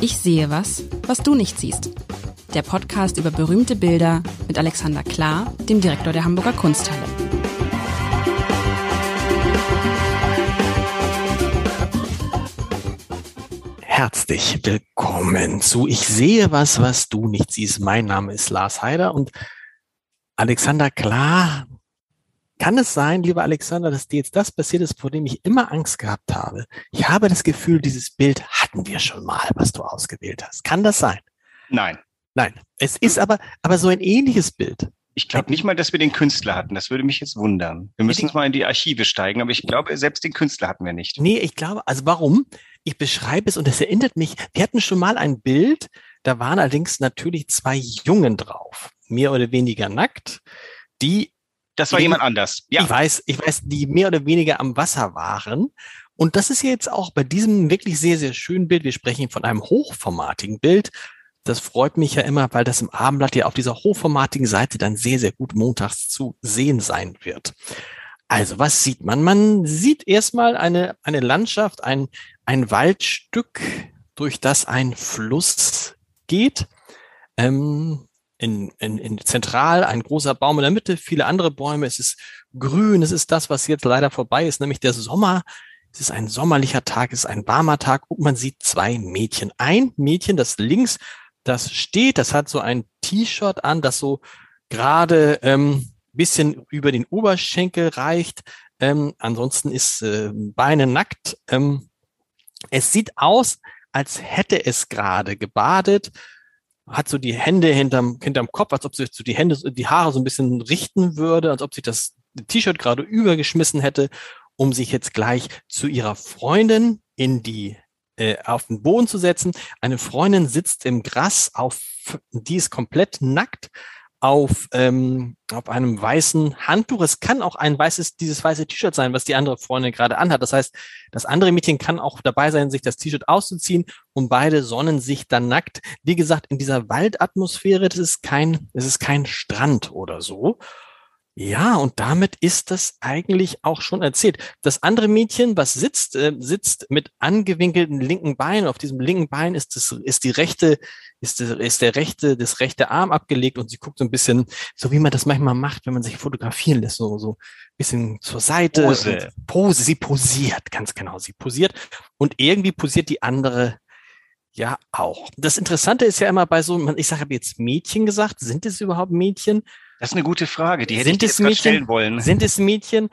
Ich sehe was, was du nicht siehst. Der Podcast über berühmte Bilder mit Alexander Klar, dem Direktor der Hamburger Kunsthalle. Herzlich willkommen zu Ich sehe was, was du nicht siehst. Mein Name ist Lars Heider und Alexander Klar kann es sein, lieber Alexander, dass dir jetzt das passiert ist, vor dem ich immer Angst gehabt habe? Ich habe das Gefühl, dieses Bild hatten wir schon mal, was du ausgewählt hast. Kann das sein? Nein. Nein. Es ist aber, aber so ein ähnliches Bild. Ich glaube nicht mal, dass wir den Künstler hatten. Das würde mich jetzt wundern. Wir müssen uns mal in die Archive steigen, aber ich glaube, selbst den Künstler hatten wir nicht. Nee, ich glaube, also warum? Ich beschreibe es und es erinnert mich, wir hatten schon mal ein Bild, da waren allerdings natürlich zwei Jungen drauf, mehr oder weniger nackt, die das war jemand anders. Ja. Ich weiß, ich weiß, die mehr oder weniger am Wasser waren. Und das ist jetzt auch bei diesem wirklich sehr, sehr schönen Bild. Wir sprechen von einem hochformatigen Bild. Das freut mich ja immer, weil das im Abendblatt ja auf dieser hochformatigen Seite dann sehr, sehr gut montags zu sehen sein wird. Also, was sieht man? Man sieht erstmal eine, eine Landschaft, ein, ein Waldstück, durch das ein Fluss geht. Ähm, in, in, in zentral ein großer Baum in der Mitte, viele andere Bäume. Es ist grün. Es ist das, was jetzt leider vorbei ist, nämlich der Sommer. Es ist ein sommerlicherAg, es ist ein warmer Tag und man sieht zwei Mädchen. Ein Mädchen, das links, das steht, das hat so ein T-Shirt an, das so gerade ähm, bisschen über den Oberschenkel reicht. Ähm, ansonsten ist äh, Beine nackt. Ähm, es sieht aus, als hätte es gerade gebadet hat so die Hände hinterm, hinterm Kopf, als ob sich so die Hände, die Haare so ein bisschen richten würde, als ob sich das T-Shirt gerade übergeschmissen hätte, um sich jetzt gleich zu ihrer Freundin in die äh, auf den Boden zu setzen. Eine Freundin sitzt im Gras auf, die ist komplett nackt, auf, ähm, auf einem weißen Handtuch. Es kann auch ein weißes, dieses weiße T-Shirt sein, was die andere Freundin gerade anhat. Das heißt, das andere Mädchen kann auch dabei sein, sich das T-Shirt auszuziehen und beide sonnen sich dann nackt. Wie gesagt, in dieser Waldatmosphäre, das ist kein, das ist kein Strand oder so. Ja, und damit ist das eigentlich auch schon erzählt. Das andere Mädchen, was sitzt, äh, sitzt mit angewinkelten linken Beinen. Auf diesem linken Bein ist das, ist die rechte, ist, der, ist der rechte, das rechte Arm abgelegt und sie guckt so ein bisschen, so wie man das manchmal macht, wenn man sich fotografieren lässt, so, so ein bisschen zur Seite. Pose. Pose, sie posiert, ganz genau, sie posiert. Und irgendwie posiert die andere ja auch. Das Interessante ist ja immer bei so, ich sage, habe jetzt Mädchen gesagt, sind es überhaupt Mädchen? Das ist eine gute Frage, die hätte sind ich jetzt Mädchen, stellen wollen. Sind es Mädchen?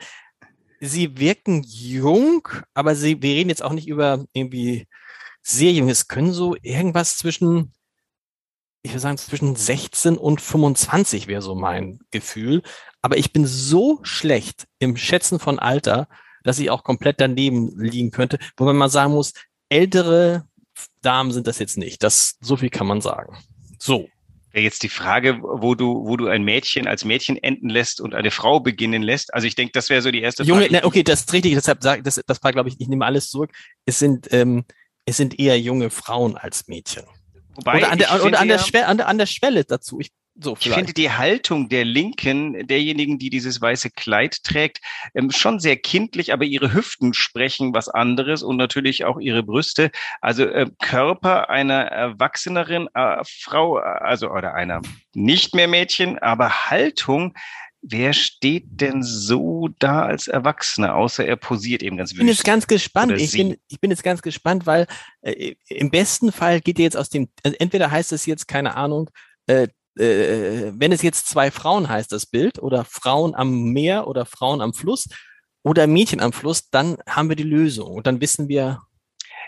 Sie wirken jung, aber sie, wir reden jetzt auch nicht über irgendwie sehr jung. Es können so irgendwas zwischen, ich würde sagen, zwischen 16 und 25 wäre so mein Gefühl. Aber ich bin so schlecht im Schätzen von Alter, dass ich auch komplett daneben liegen könnte, wo man mal sagen muss, ältere Damen sind das jetzt nicht. Das, so viel kann man sagen. So jetzt die Frage, wo du, wo du ein Mädchen als Mädchen enden lässt und eine Frau beginnen lässt. Also ich denke, das wäre so die erste Junge, Frage. Na, okay, das ist richtig. Deshalb sage das, das war, glaube ich, ich nehme alles zurück. Es sind, ähm, es sind eher junge Frauen als Mädchen. Wobei oder an der, oder an der, Schwelle, an, der, an der Schwelle dazu. Ich so, ich finde die Haltung der Linken, derjenigen, die dieses weiße Kleid trägt, ähm, schon sehr kindlich, aber ihre Hüften sprechen was anderes und natürlich auch ihre Brüste. Also äh, Körper einer erwachseneren äh, Frau, also oder einer nicht mehr Mädchen, aber Haltung Wer steht denn so da als Erwachsener, außer er posiert eben ganz Ich bin jetzt ganz gespannt. Ich bin, ich bin jetzt ganz gespannt, weil äh, im besten Fall geht ihr jetzt aus dem, also entweder heißt es jetzt, keine Ahnung, äh, äh, wenn es jetzt zwei Frauen heißt, das Bild, oder Frauen am Meer oder Frauen am Fluss oder Mädchen am Fluss, dann haben wir die Lösung und dann wissen wir,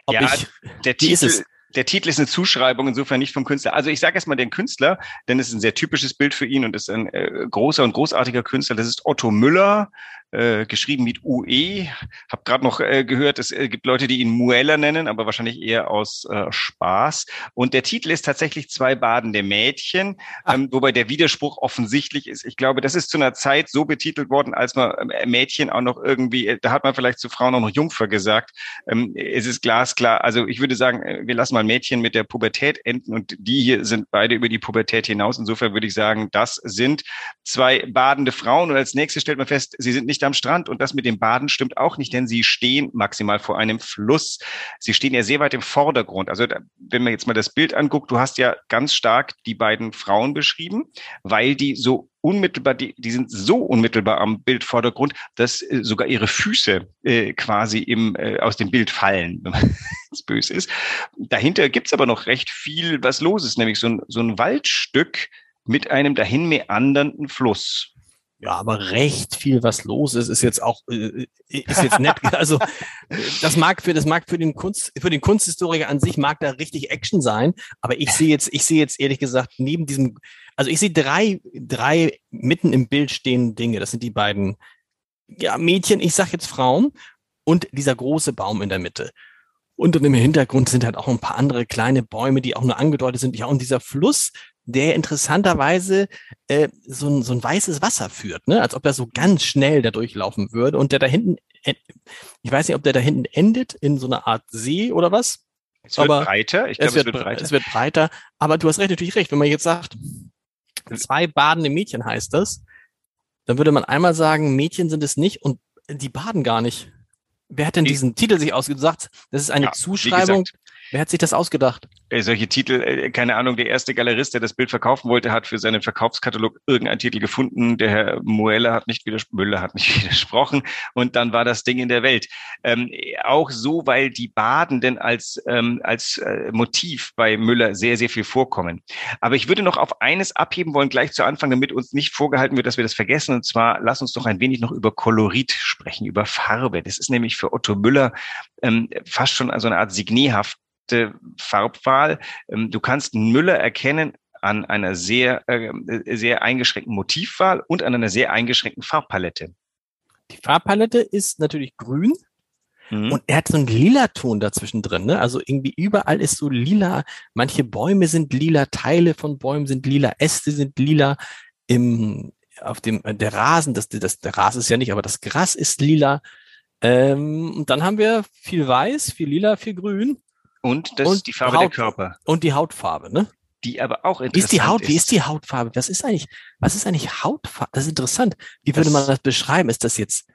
ob ja, ich, der Titel, der Titel ist eine Zuschreibung, insofern nicht vom Künstler. Also ich sage erstmal den Künstler, denn es ist ein sehr typisches Bild für ihn und ist ein äh, großer und großartiger Künstler. Das ist Otto Müller, äh, geschrieben mit UE. Hab gerade noch äh, gehört, es äh, gibt Leute, die ihn Muella nennen, aber wahrscheinlich eher aus äh, Spaß. Und der Titel ist tatsächlich Zwei badende Mädchen, ähm, wobei der Widerspruch offensichtlich ist. Ich glaube, das ist zu einer Zeit so betitelt worden, als man äh, Mädchen auch noch irgendwie, äh, da hat man vielleicht zu Frauen auch noch Jungfer gesagt. Ähm, es ist glasklar. Also ich würde sagen, äh, wir lassen mal Mädchen mit der Pubertät enden und die hier sind beide über die Pubertät hinaus. Insofern würde ich sagen, das sind zwei badende Frauen. Und als nächstes stellt man fest, sie sind nicht nicht am Strand. Und das mit dem Baden stimmt auch nicht, denn sie stehen maximal vor einem Fluss. Sie stehen ja sehr weit im Vordergrund. Also wenn man jetzt mal das Bild anguckt, du hast ja ganz stark die beiden Frauen beschrieben, weil die so unmittelbar, die, die sind so unmittelbar am Bildvordergrund, dass äh, sogar ihre Füße äh, quasi im, äh, aus dem Bild fallen, wenn man böse ist. Dahinter gibt's aber noch recht viel, was los ist, nämlich so ein, so ein Waldstück mit einem dahin meandernden Fluss. Ja, aber recht viel, was los ist, ist jetzt auch äh, ist jetzt nett. Also das mag für das mag für den Kunst für den Kunsthistoriker an sich mag da richtig Action sein, aber ich sehe jetzt ich sehe jetzt ehrlich gesagt neben diesem also ich sehe drei drei mitten im Bild stehende Dinge. Das sind die beiden ja Mädchen, ich sag jetzt Frauen und dieser große Baum in der Mitte. Und im Hintergrund sind halt auch ein paar andere kleine Bäume, die auch nur angedeutet sind. Ja, und dieser Fluss, der interessanterweise äh, so, ein, so ein weißes Wasser führt, ne? als ob er so ganz schnell da durchlaufen würde und der da hinten, ich weiß nicht, ob der da hinten endet in so einer Art See oder was. Es wird aber breiter. Ich glaube, es, es, wird breiter. Es wird breiter. Aber du hast recht, natürlich recht. Wenn man jetzt sagt, zwei badende Mädchen heißt das, dann würde man einmal sagen, Mädchen sind es nicht und die baden gar nicht. Wer hat denn diesen Titel sich ausgedacht? Das ist eine ja, Zuschreibung Wer hat sich das ausgedacht? Äh, solche Titel, äh, keine Ahnung, der erste Galerist, der das Bild verkaufen wollte, hat für seinen Verkaufskatalog irgendeinen Titel gefunden. Der Herr Muelle hat nicht widersprochen, Müller hat nicht widersprochen und dann war das Ding in der Welt. Ähm, auch so, weil die Badenden als, ähm, als äh, Motiv bei Müller sehr, sehr viel vorkommen. Aber ich würde noch auf eines abheben wollen, gleich zu Anfang, damit uns nicht vorgehalten wird, dass wir das vergessen. Und zwar, lass uns doch ein wenig noch über Kolorit sprechen, über Farbe. Das ist nämlich für Otto Müller ähm, fast schon so eine Art Signehaft perfekte Farbwahl. Ähm, du kannst Müller erkennen an einer sehr, äh, sehr eingeschränkten Motivwahl und an einer sehr eingeschränkten Farbpalette. Die Farbpalette ist natürlich grün. Mhm. Und er hat so einen lila Ton dazwischen drin, ne? Also irgendwie überall ist so lila. Manche Bäume sind lila, Teile von Bäumen sind lila, Äste sind lila. Im, auf dem, äh, der Rasen, das, das, der Rasen ist ja nicht, aber das Gras ist lila. Ähm, und dann haben wir viel weiß, viel lila, viel grün. Und das und ist die Farbe Haut, der Körper. Und die Hautfarbe, ne? Die aber auch interessant wie ist. Die Haut, ist. Wie ist die Hautfarbe? Was ist eigentlich, was ist eigentlich Hautfarbe? Das ist interessant. Wie würde das, man das beschreiben? Ist das jetzt,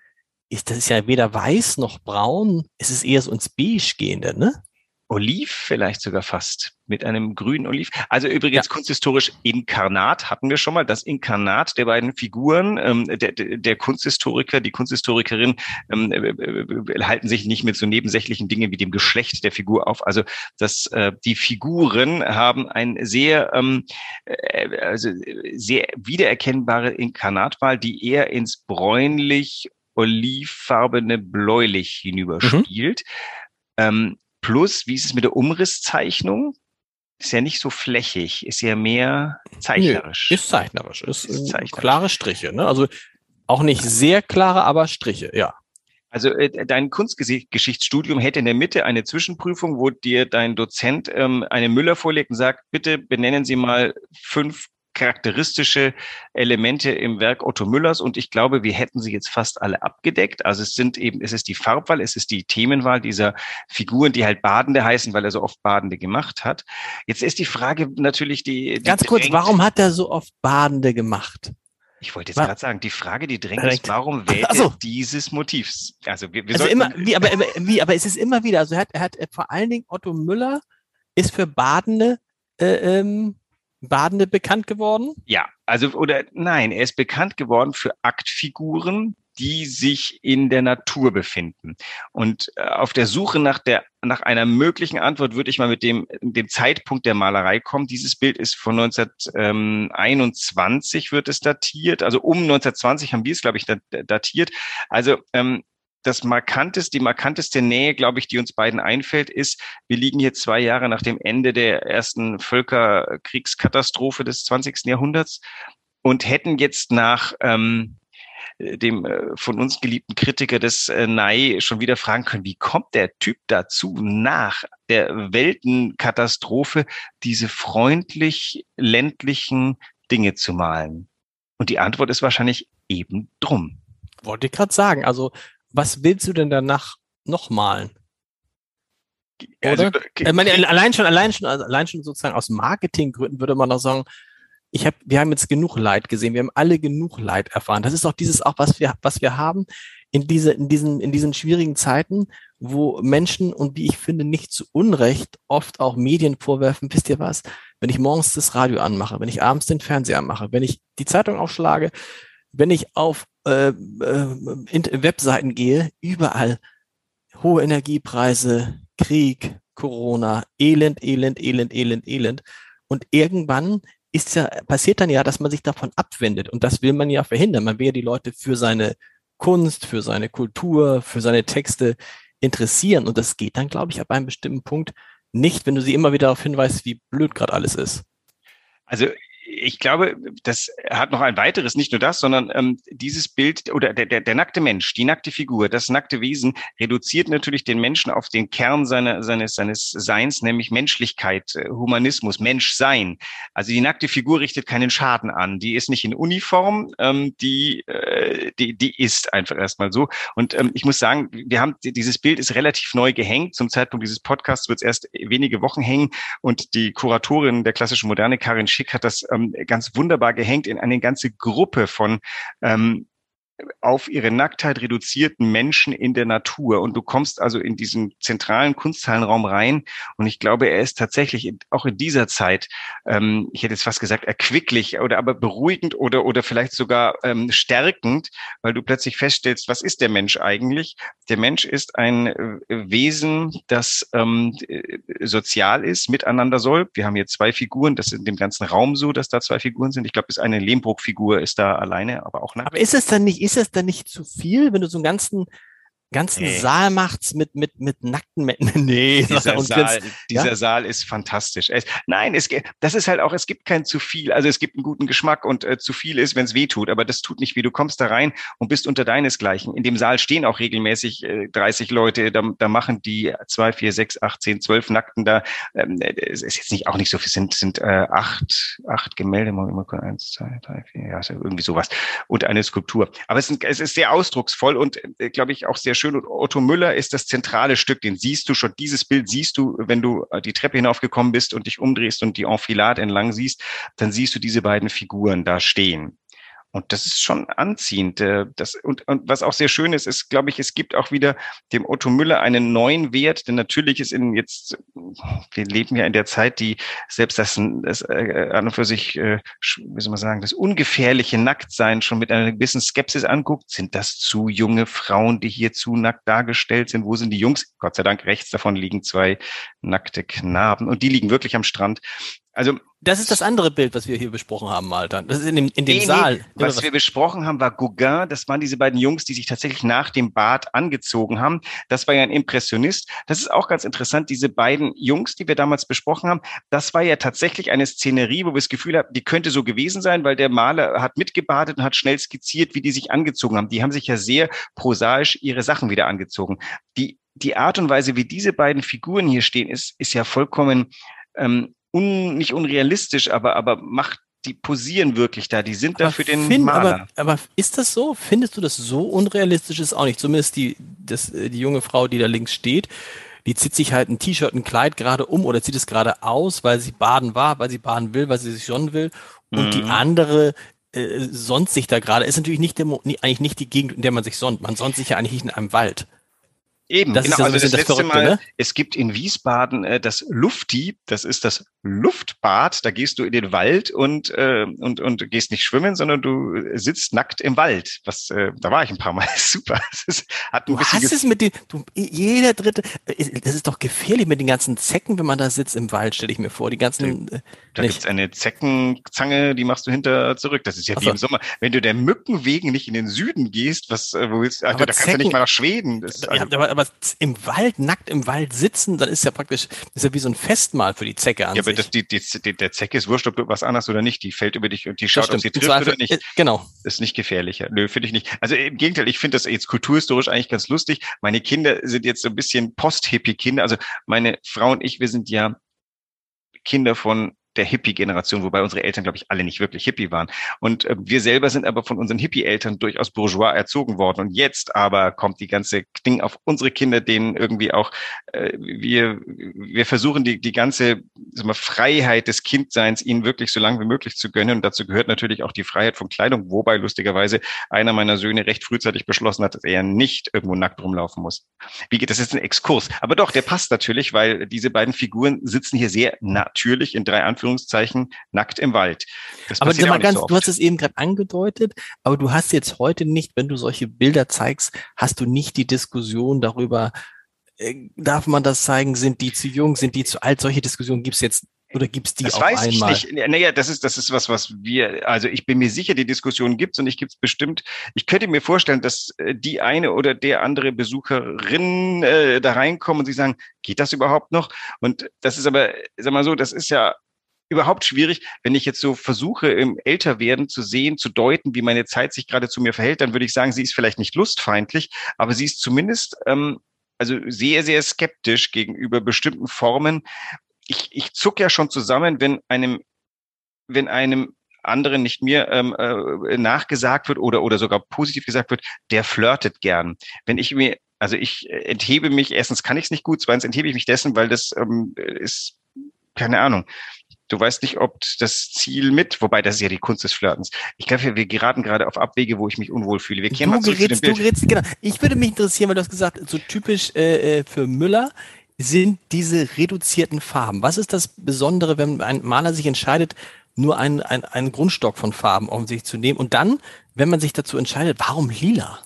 ist das ja weder weiß noch braun? Es ist eher so ins Beige gehende, ne? Oliv vielleicht sogar fast mit einem grünen Oliv. Also übrigens ja. kunsthistorisch Inkarnat hatten wir schon mal. Das Inkarnat der beiden Figuren, ähm, der, der Kunsthistoriker, die Kunsthistorikerin ähm, äh, äh, halten sich nicht mit so nebensächlichen Dingen wie dem Geschlecht der Figur auf. Also dass äh, die Figuren haben ein sehr, ähm, äh, also sehr wiedererkennbare Inkarnatwahl, die eher ins bräunlich olivfarbene bläulich hinüberspielt. Mhm. Ähm, Plus, wie ist es mit der Umrisszeichnung? Ist ja nicht so flächig, ist ja mehr zeichnerisch. Nee, ist zeichnerisch, ist, ist zeichnerisch. klare Striche. Ne? Also auch nicht sehr klare, aber Striche, ja. Also äh, dein Kunstgeschichtsstudium hätte in der Mitte eine Zwischenprüfung, wo dir dein Dozent ähm, eine Müller vorlegt und sagt, bitte benennen Sie mal fünf charakteristische Elemente im Werk Otto Müllers und ich glaube, wir hätten sie jetzt fast alle abgedeckt. Also es sind eben, es ist die Farbwahl, es ist die Themenwahl dieser Figuren, die halt Badende heißen, weil er so oft Badende gemacht hat. Jetzt ist die Frage natürlich die. die Ganz kurz, warum hat er so oft Badende gemacht? Ich wollte jetzt gerade sagen, die Frage, die drängt ist, warum wählt so. er dieses Motivs? Also wir, wir also immer, wie, aber, wie, aber es ist immer wieder, also er hat, er hat vor allen Dingen Otto Müller ist für Badende äh, ähm, Badende bekannt geworden? Ja, also oder nein, er ist bekannt geworden für Aktfiguren, die sich in der Natur befinden. Und äh, auf der Suche nach der nach einer möglichen Antwort würde ich mal mit dem dem Zeitpunkt der Malerei kommen. Dieses Bild ist von 1921 wird es datiert, also um 1920 haben wir es glaube ich datiert. Also ähm, das markanteste, die markanteste Nähe, glaube ich, die uns beiden einfällt, ist, wir liegen hier zwei Jahre nach dem Ende der ersten Völkerkriegskatastrophe des 20. Jahrhunderts und hätten jetzt nach ähm, dem äh, von uns geliebten Kritiker des äh, Nei schon wieder fragen können, wie kommt der Typ dazu, nach der Weltenkatastrophe diese freundlich ländlichen Dinge zu malen? Und die Antwort ist wahrscheinlich eben drum. Wollte ich gerade sagen. Also was willst du denn danach noch malen? Also, okay. ich meine, allein schon, allein schon, also allein schon sozusagen aus Marketinggründen würde man noch sagen, ich habe, wir haben jetzt genug Leid gesehen, wir haben alle genug Leid erfahren. Das ist auch dieses auch, was wir, was wir haben in diese, in diesen, in diesen schwierigen Zeiten, wo Menschen und wie ich finde nicht zu Unrecht oft auch Medien vorwerfen, wisst ihr was, wenn ich morgens das Radio anmache, wenn ich abends den Fernseher anmache, wenn ich die Zeitung aufschlage, wenn ich auf äh, äh, Webseiten gehe, überall hohe Energiepreise, Krieg, Corona, Elend, Elend, Elend, Elend, Elend. Und irgendwann ist ja, passiert dann ja, dass man sich davon abwendet. Und das will man ja verhindern. Man will ja die Leute für seine Kunst, für seine Kultur, für seine Texte interessieren. Und das geht dann, glaube ich, ab einem bestimmten Punkt nicht, wenn du sie immer wieder darauf hinweist, wie blöd gerade alles ist. Also ich glaube, das hat noch ein weiteres, nicht nur das, sondern ähm, dieses Bild oder der, der, der nackte Mensch, die nackte Figur, das nackte Wesen reduziert natürlich den Menschen auf den Kern seiner, seines, seines Seins, nämlich Menschlichkeit, äh, Humanismus, Menschsein. Also die nackte Figur richtet keinen Schaden an. Die ist nicht in Uniform, ähm, die, äh, die, die ist einfach erstmal so. Und ähm, ich muss sagen, wir haben dieses Bild ist relativ neu gehängt. Zum Zeitpunkt dieses Podcasts wird es erst wenige Wochen hängen. Und die Kuratorin der klassischen Moderne, Karin Schick, hat das ähm, ganz wunderbar gehängt in eine ganze Gruppe von ähm, auf ihre Nacktheit reduzierten Menschen in der Natur. Und du kommst also in diesen zentralen Kunsthallenraum rein. Und ich glaube, er ist tatsächlich auch in dieser Zeit, ähm, ich hätte jetzt fast gesagt, erquicklich oder aber beruhigend oder, oder vielleicht sogar ähm, stärkend, weil du plötzlich feststellst, was ist der Mensch eigentlich? Der Mensch ist ein äh, Wesen, das ähm, äh, sozial ist, miteinander soll. Wir haben hier zwei Figuren, das ist in dem ganzen Raum so, dass da zwei Figuren sind. Ich glaube, es ist eine Lehmbruck-Figur, ist da alleine, aber auch nackt. Aber ist es dann nicht ist es dann nicht zu viel, wenn du so einen ganzen ganzen nee. Saal macht's mit mit mit nackten Männern. Nee, dieser, Saal, dieser ja? Saal ist fantastisch. Es, nein, es das ist halt auch, es gibt kein zu viel. Also es gibt einen guten Geschmack und äh, zu viel ist, wenn es weh tut, aber das tut nicht weh. Du kommst da rein und bist unter deinesgleichen. In dem Saal stehen auch regelmäßig äh, 30 Leute, da, da machen die zwei, vier, sechs, acht, zehn, zwölf Nackten da. Ähm, es ist jetzt nicht auch nicht so viel, sind sind äh, acht acht Gemälde, mal immer eins, zwei, drei, vier, ja, irgendwie sowas und eine Skulptur. Aber es, ist, es ist sehr ausdrucksvoll und äh, glaube ich auch sehr schön schön. Und Otto Müller ist das zentrale Stück. Den siehst du schon. Dieses Bild siehst du, wenn du äh, die Treppe hinaufgekommen bist und dich umdrehst und die Enfilade entlang siehst, dann siehst du diese beiden Figuren da stehen. Und das ist schon anziehend. Äh, das, und, und was auch sehr schön ist, ist, glaube ich, es gibt auch wieder dem Otto Müller einen neuen Wert, denn natürlich ist in jetzt, wir leben ja in der Zeit, die selbst das, das äh, an und für sich, äh, wie soll man sagen, das ungefährliche Nacktsein schon mit einer gewissen Skepsis anguckt. Sind das zu junge Frauen, die hier zu nackt dargestellt sind? Wo sind die Jungs? Gott sei Dank, rechts davon liegen zwei nackte Knaben und die liegen wirklich am Strand. Also das ist das andere Bild, was wir hier besprochen haben, Alter. Das ist in dem, in dem nee, Saal. Nee, was, was wir besprochen haben, war Gauguin. Das waren diese beiden Jungs, die sich tatsächlich nach dem Bad angezogen haben. Das war ja ein Impressionist. Das ist auch ganz interessant. Diese beiden Jungs, die wir damals besprochen haben, das war ja tatsächlich eine Szenerie, wo wir das Gefühl haben, die könnte so gewesen sein, weil der Maler hat mitgebadet und hat schnell skizziert, wie die sich angezogen haben. Die haben sich ja sehr prosaisch ihre Sachen wieder angezogen. Die die Art und Weise, wie diese beiden Figuren hier stehen, ist, ist ja vollkommen ähm, un, nicht unrealistisch, aber, aber macht die posieren wirklich da, die sind aber da für den find, Maler. Aber, aber ist das so? Findest du das so unrealistisch? Ist auch nicht. Zumindest die, das, äh, die junge Frau, die da links steht, die zieht sich halt ein T-Shirt, ein Kleid gerade um oder zieht es gerade aus, weil sie baden war, weil sie baden will, weil sie sich sonnen will. Und mhm. die andere äh, sonnt sich da gerade. Ist natürlich nicht der, eigentlich nicht die Gegend, in der man sich sonnt. Man sonnt sich ja eigentlich nicht in einem Wald. Eben, das genau. Ja so also das, das letzte Mal, ne? es gibt in Wiesbaden äh, das Lufti, das ist das Luftbad. Da gehst du in den Wald und äh, und und gehst nicht schwimmen, sondern du sitzt nackt im Wald. Was, äh, da war ich ein paar Mal. Super. Ist, hat ein du hast es mit den, du, jeder dritte. Äh, das ist doch gefährlich mit den ganzen Zecken, wenn man da sitzt im Wald. Stelle ich mir vor. Die ganzen. Äh, da nicht. gibt's eine Zeckenzange, die machst du hinter zurück. Das ist ja wie im Sommer. Wenn du der Mücken wegen nicht in den Süden gehst, was äh, wo willst? Alter, da kannst du nicht mal nach Schweden. Das, also, ja, aber aber im Wald, nackt im Wald sitzen, dann ist ja praktisch, ist ja wie so ein Festmahl für die Zecke an Ja, aber das, die, die, der Zecke ist wurscht, ob du was anderes oder nicht. Die fällt über dich und die schaut, ob sie trifft oder nicht. Äh, genau. ist nicht gefährlicher. Nö, finde ich nicht. Also im Gegenteil, ich finde das jetzt kulturhistorisch eigentlich ganz lustig. Meine Kinder sind jetzt so ein bisschen Post-Hippie-Kinder. Also meine Frau und ich, wir sind ja Kinder von der Hippie-Generation, wobei unsere Eltern, glaube ich, alle nicht wirklich Hippie waren. Und äh, wir selber sind aber von unseren Hippie-Eltern durchaus bourgeois erzogen worden. Und jetzt aber kommt die ganze Ding auf unsere Kinder, denen irgendwie auch äh, wir wir versuchen die die ganze wir, Freiheit des Kindseins ihnen wirklich so lange wie möglich zu gönnen. Und dazu gehört natürlich auch die Freiheit von Kleidung, wobei lustigerweise einer meiner Söhne recht frühzeitig beschlossen hat, dass er nicht irgendwo nackt rumlaufen muss. Wie geht das ist ein Exkurs? Aber doch, der passt natürlich, weil diese beiden Figuren sitzen hier sehr natürlich in drei Anführungszeichen nackt im Wald. Das aber mal ganz, so du hast es eben gerade angedeutet, aber du hast jetzt heute nicht, wenn du solche Bilder zeigst, hast du nicht die Diskussion darüber, äh, darf man das zeigen, sind die zu jung, sind die zu alt? Solche Diskussionen gibt es jetzt oder gibt es die das weiß einmal? Ich nicht. Naja, das ist, das ist was, was wir, also ich bin mir sicher, die Diskussion gibt's und ich gibt's bestimmt. Ich könnte mir vorstellen, dass äh, die eine oder der andere Besucherin äh, da reinkommen und sie sagen, geht das überhaupt noch? Und das ist aber, sag mal so, das ist ja überhaupt schwierig, wenn ich jetzt so versuche, im Älterwerden zu sehen, zu deuten, wie meine Zeit sich gerade zu mir verhält, dann würde ich sagen, sie ist vielleicht nicht lustfeindlich, aber sie ist zumindest ähm, also sehr, sehr skeptisch gegenüber bestimmten Formen. Ich, ich zuck ja schon zusammen, wenn einem, wenn einem anderen, nicht mir, ähm, äh, nachgesagt wird oder, oder sogar positiv gesagt wird, der flirtet gern. Wenn ich mir, also ich enthebe mich, erstens kann ich es nicht gut, zweitens enthebe ich mich dessen, weil das ähm, ist, keine Ahnung, du weißt nicht, ob das Ziel mit, wobei das ist ja die Kunst des Flirtens. Ich glaube, wir geraten gerade auf Abwege, wo ich mich unwohl fühle. Wir kehren du mal zurück gerätst, zu dem Bild. Du gerätst, genau. Ich würde mich interessieren, weil du hast gesagt, so typisch äh, äh, für Müller sind diese reduzierten Farben. Was ist das Besondere, wenn ein Maler sich entscheidet, nur einen, einen, einen Grundstock von Farben auf sich zu nehmen und dann, wenn man sich dazu entscheidet, warum lila?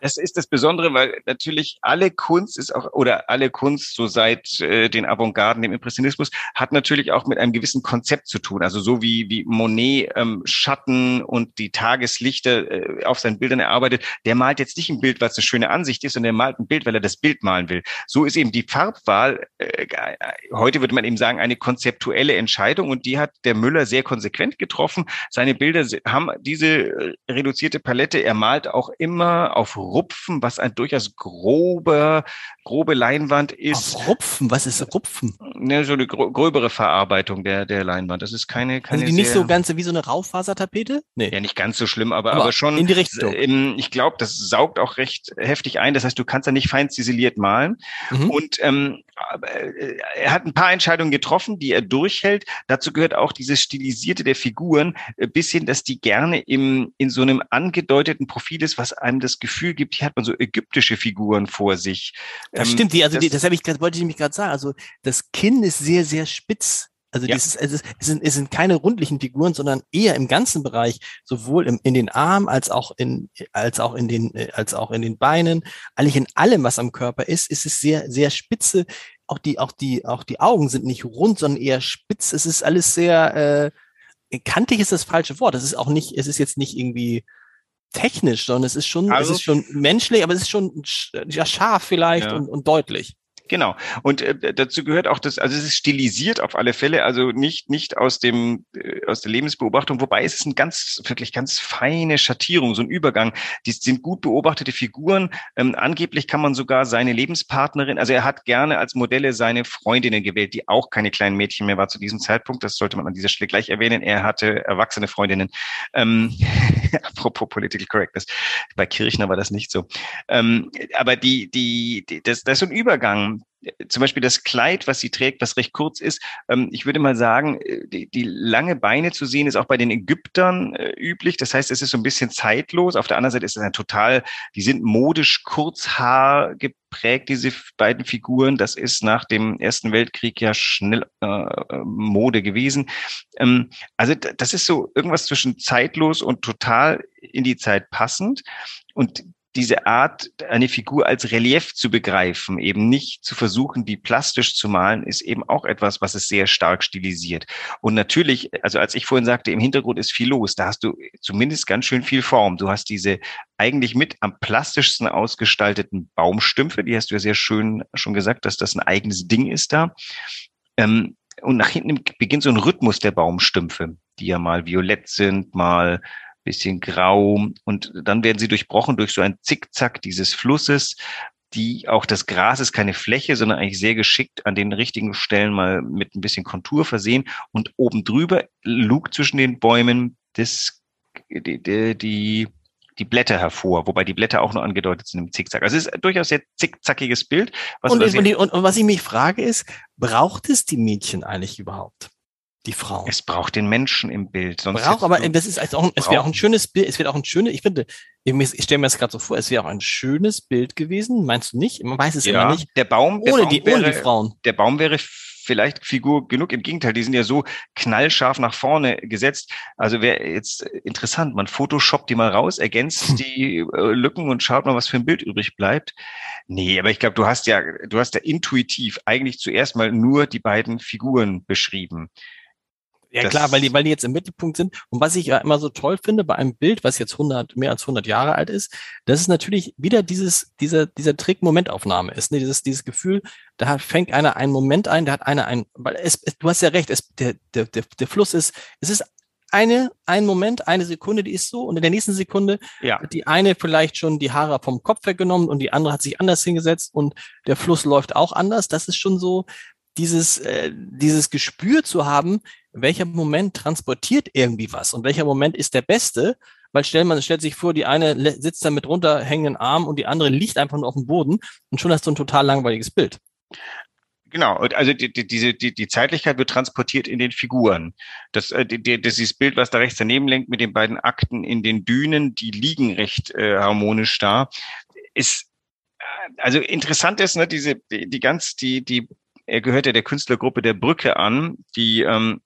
Das ist das Besondere, weil natürlich alle Kunst ist auch, oder alle Kunst so seit äh, den Avantgarden, dem Impressionismus, hat natürlich auch mit einem gewissen Konzept zu tun. Also so wie, wie Monet ähm, Schatten und die Tageslichter äh, auf seinen Bildern erarbeitet, der malt jetzt nicht ein Bild, weil es eine schöne Ansicht ist, sondern er malt ein Bild, weil er das Bild malen will. So ist eben die Farbwahl, äh, heute würde man eben sagen, eine konzeptuelle Entscheidung und die hat der Müller sehr konsequent getroffen. Seine Bilder haben diese äh, reduzierte Palette, er malt auch immer auf Rupfen, was ein durchaus grober, grobe Leinwand ist. Auf Rupfen? Was ist Rupfen? Ne, so eine gröbere Verarbeitung der, der Leinwand. Das ist keine, keine. Also die nicht so ganz wie so eine Raufasertapete? Nee. Ja, nicht ganz so schlimm, aber, aber, aber schon. In die Richtung. Ich glaube, das saugt auch recht heftig ein. Das heißt, du kannst da nicht fein ziseliert malen. Mhm. Und ähm, äh, er hat ein paar Entscheidungen getroffen, die er durchhält. Dazu gehört auch dieses Stilisierte der Figuren, äh, bis hin, dass die gerne im, in so einem angedeuteten Profil ist, was einem das Gefühl gibt, hier hat man so ägyptische Figuren vor sich. Das ähm, stimmt, die, also das, die, das habe ich grad, wollte ich nämlich gerade sagen. Also das Kinn ist sehr, sehr spitz. Also ja. dieses, es, ist, es, sind, es sind keine rundlichen Figuren, sondern eher im ganzen Bereich, sowohl im, in den Armen als auch in, als auch in den, als auch in den Beinen, eigentlich in allem, was am Körper ist, ist es sehr, sehr spitze. Auch die, auch die, auch die Augen sind nicht rund, sondern eher spitz. Es ist alles sehr, äh, kantig ist das falsche Wort. Es ist auch nicht, es ist jetzt nicht irgendwie technisch, sondern es ist schon, also, es ist schon menschlich, aber es ist schon ja, scharf vielleicht ja. und, und deutlich. Genau. Und äh, dazu gehört auch das, also es ist stilisiert auf alle Fälle, also nicht, nicht aus dem, äh, aus der Lebensbeobachtung, wobei es ist ein ganz, wirklich ganz feine Schattierung, so ein Übergang. Die sind gut beobachtete Figuren. Ähm, angeblich kann man sogar seine Lebenspartnerin, also er hat gerne als Modelle seine Freundinnen gewählt, die auch keine kleinen Mädchen mehr war zu diesem Zeitpunkt. Das sollte man an dieser Stelle gleich erwähnen. Er hatte erwachsene Freundinnen. Ähm, apropos Political Correctness. Bei Kirchner war das nicht so. Ähm, aber die, die, die das, das ist so ein Übergang zum Beispiel das Kleid, was sie trägt, was recht kurz ist. Ähm, ich würde mal sagen, äh, die, die, lange Beine zu sehen, ist auch bei den Ägyptern äh, üblich. Das heißt, es ist so ein bisschen zeitlos. Auf der anderen Seite ist es ein total, die sind modisch Kurzhaar geprägt, diese beiden Figuren. Das ist nach dem Ersten Weltkrieg ja schnell äh, Mode gewesen. Ähm, also das ist so irgendwas zwischen zeitlos und total in die Zeit passend. Und diese Art, eine Figur als Relief zu begreifen, eben nicht zu versuchen, die plastisch zu malen, ist eben auch etwas, was es sehr stark stilisiert. Und natürlich, also als ich vorhin sagte, im Hintergrund ist viel los, da hast du zumindest ganz schön viel Form. Du hast diese eigentlich mit am plastischsten ausgestalteten Baumstümpfe, die hast du ja sehr schön schon gesagt, dass das ein eigenes Ding ist da. Ähm, und nach hinten beginnt so ein Rhythmus der Baumstümpfe, die ja mal violett sind, mal bisschen grau und dann werden sie durchbrochen durch so ein Zickzack dieses Flusses. die auch das Gras ist keine Fläche, sondern eigentlich sehr geschickt an den richtigen Stellen mal mit ein bisschen Kontur versehen und oben drüber lugt zwischen den Bäumen das, die, die, die Blätter hervor, wobei die Blätter auch nur angedeutet sind im Zickzack. Also es ist durchaus sehr zickzackiges Bild. Was und, und, und, und was ich mich frage ist, braucht es die Mädchen eigentlich überhaupt? Die Frau. Es braucht den Menschen im Bild. Sonst braucht, aber das ist auch, es wäre auch ein schönes Bild, es wird auch ein schönes, ich finde, ich stelle mir das gerade so vor, es wäre auch ein schönes Bild gewesen, meinst du nicht? Man weiß es ja, immer nicht. Der Baum, der ohne, Baum die, wäre, ohne die Frauen. Der Baum wäre vielleicht Figur genug. Im Gegenteil, die sind ja so knallscharf nach vorne gesetzt. Also wäre jetzt interessant, man photoshoppt die mal raus, ergänzt hm. die äh, Lücken und schaut mal, was für ein Bild übrig bleibt. Nee, aber ich glaube, du hast ja, du hast ja intuitiv eigentlich zuerst mal nur die beiden Figuren beschrieben. Ja das klar, weil die, weil die jetzt im Mittelpunkt sind. Und was ich ja immer so toll finde bei einem Bild, was jetzt 100, mehr als 100 Jahre alt ist, das ist natürlich wieder dieses, dieser, dieser Trick Momentaufnahme ist, ne? dieses, dieses Gefühl, da fängt einer einen Moment ein, da hat einer ein, weil es, es du hast ja recht, es, der, der, der, der Fluss ist, es ist eine, ein Moment, eine Sekunde, die ist so, und in der nächsten Sekunde ja. hat die eine vielleicht schon die Haare vom Kopf weggenommen und die andere hat sich anders hingesetzt und der Fluss läuft auch anders. Das ist schon so, dieses, äh, dieses Gespür zu haben, welcher Moment transportiert irgendwie was und welcher Moment ist der beste, weil stellt man stellt sich vor, die eine sitzt da mit runterhängenden Arm und die andere liegt einfach nur auf dem Boden und schon hast du ein total langweiliges Bild. Genau, also die, die, diese, die, die Zeitlichkeit wird transportiert in den Figuren. Das, äh, die, das ist Bild, was da rechts daneben lenkt mit den beiden Akten in den Dünen, die liegen recht äh, harmonisch da. Ist äh, also interessant ist, ne, diese die, die ganz die die er gehört ja der Künstlergruppe der Brücke an, die ähm,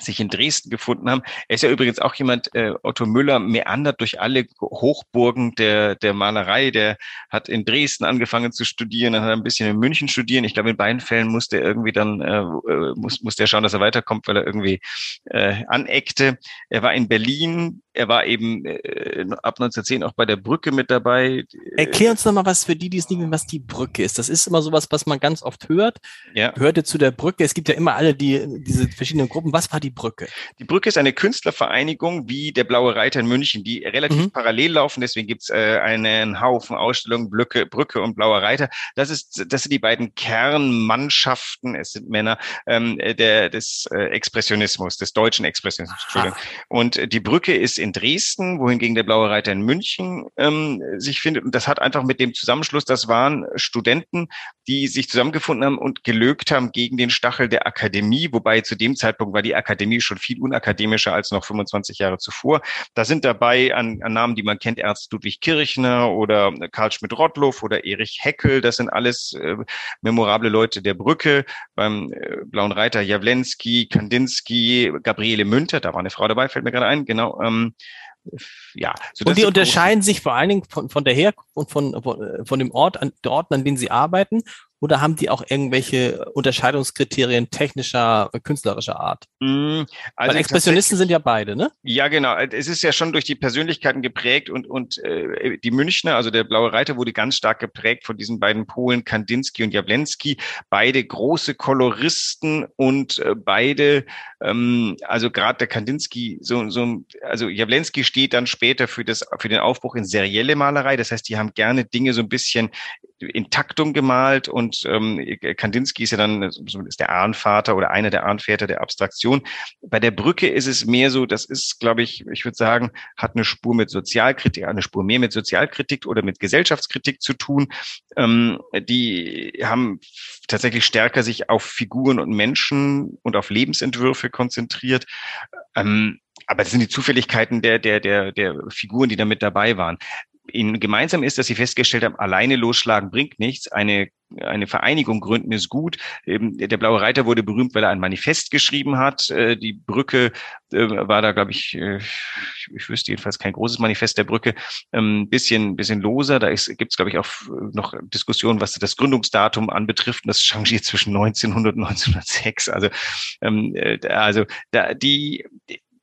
sich in Dresden gefunden haben. Er ist ja übrigens auch jemand, äh, Otto Müller meandert durch alle Hochburgen der, der Malerei. Der hat in Dresden angefangen zu studieren, dann hat er ein bisschen in München studieren. Ich glaube, in beiden Fällen musste er irgendwie dann, äh, äh muss, musste er schauen, dass er weiterkommt, weil er irgendwie äh, aneckte. Er war in Berlin, er war eben äh, ab 1910 auch bei der Brücke mit dabei. Erklär uns nochmal was für die, die es nicht wissen, was die Brücke ist. Das ist immer sowas, was man ganz oft hört. Ja. Hörte zu der Brücke. Es gibt ja immer alle die, diese verschiedenen Gruppen. Was war die Brücke? Die Brücke ist eine Künstlervereinigung wie der Blaue Reiter in München, die relativ mhm. parallel laufen. Deswegen gibt's äh, einen Haufen Ausstellungen, Brücke, Brücke und Blauer Reiter. Das ist, das sind die beiden Kernmannschaften, es sind Männer, ähm, der, des äh, Expressionismus, des deutschen Expressionismus. Entschuldigung. Und die Brücke ist in Dresden, wohingegen der Blaue Reiter in München ähm, sich findet. Und das hat einfach mit dem Zusammenschluss, das waren Studenten, die sich zusammengefunden haben und gelögt haben gegen den Stachel der Akademie, wobei zu dem Zeitpunkt war die Akademie schon viel unakademischer als noch 25 Jahre zuvor. Da sind dabei an, an Namen, die man kennt, Ernst Ludwig Kirchner oder Karl Schmidt-Rottluff oder Erich Heckel. Das sind alles äh, memorable Leute der Brücke. Beim äh, Blauen Reiter Jawlensky, Kandinsky, Gabriele Münter, da war eine Frau dabei, fällt mir gerade ein, genau. Ähm, ja. Und die unterscheiden sich vor allen Dingen von, von der Herkunft und von, von, von dem Ort, an, der Ort, an dem sie arbeiten oder haben die auch irgendwelche Unterscheidungskriterien technischer, künstlerischer Art? Mm, also Weil Expressionisten sind ja beide, ne? Ja, genau. Es ist ja schon durch die Persönlichkeiten geprägt und, und äh, die Münchner, also der Blaue Reiter, wurde ganz stark geprägt von diesen beiden Polen, Kandinsky und Jawlensky. Beide große Koloristen und äh, beide, ähm, also gerade der Kandinsky, so, so, also Jawlensky steht dann später für, das, für den Aufbruch in serielle Malerei. Das heißt, die haben gerne Dinge so ein bisschen in Taktung gemalt und ähm, Kandinsky ist ja dann ist der Ahnvater oder einer der Ahnväter der Abstraktion. Bei der Brücke ist es mehr so, das ist, glaube ich, ich würde sagen, hat eine Spur mit Sozialkritik, eine Spur mehr mit Sozialkritik oder mit Gesellschaftskritik zu tun. Ähm, die haben tatsächlich stärker sich auf Figuren und Menschen und auf Lebensentwürfe konzentriert. Ähm, aber das sind die Zufälligkeiten der, der, der, der Figuren, die da mit dabei waren ihnen gemeinsam ist, dass sie festgestellt haben, alleine losschlagen bringt nichts. Eine, eine Vereinigung gründen ist gut. Der Blaue Reiter wurde berühmt, weil er ein Manifest geschrieben hat. Äh, die Brücke äh, war da, glaube ich, äh, ich wüsste jedenfalls kein großes Manifest der Brücke, ein ähm, bisschen, bisschen loser. Da gibt es, glaube ich, auch noch Diskussionen, was das Gründungsdatum anbetrifft. Und das changiert zwischen 1900 und 1906. Also, ähm, also da, die,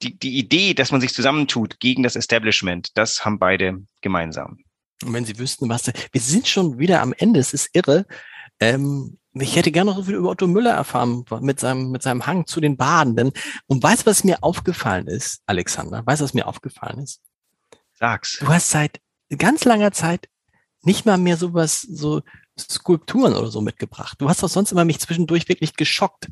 die, die Idee, dass man sich zusammentut gegen das Establishment, das haben beide gemeinsam. Und wenn Sie wüssten, was, wir sind schon wieder am Ende, es ist irre. Ähm, ich hätte gerne noch so viel über Otto Müller erfahren mit seinem, mit seinem Hang zu den Badenden. Und weißt du, was mir aufgefallen ist, Alexander? Weißt du, was mir aufgefallen ist? Sag's. Du hast seit ganz langer Zeit nicht mal mehr sowas, so Skulpturen oder so mitgebracht. Du hast doch sonst immer mich zwischendurch wirklich geschockt.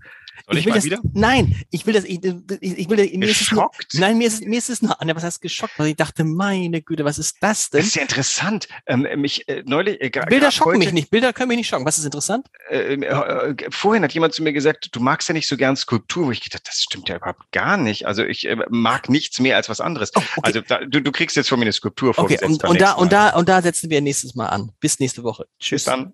Soll ich, will mal das, wieder? Nein, ich will das, ich, ich, ich will, mir ist es nur, Geschockt? nein, mir ist, es- mir ist es nur, Anna, was heißt geschockt? Weil ich dachte, meine Güte, was ist das denn? Das ist ja interessant. Ähm, mich äh, neulich äh, Bilder schocken heute, mich nicht, Bilder können mich nicht schocken. Was ist interessant? Äh, äh, vorhin hat jemand zu mir gesagt, du magst ja nicht so gern Skulptur. Wo ich gedacht, das stimmt ja überhaupt gar nicht. Also ich äh, mag nichts mehr als was anderes. Oh, okay. Also da, du, du kriegst jetzt von mir eine Skulptur Okay, vorgesetzt. und, und da, und da, und da setzen wir nächstes Mal an. Bis nächste Woche. Tschüss dann.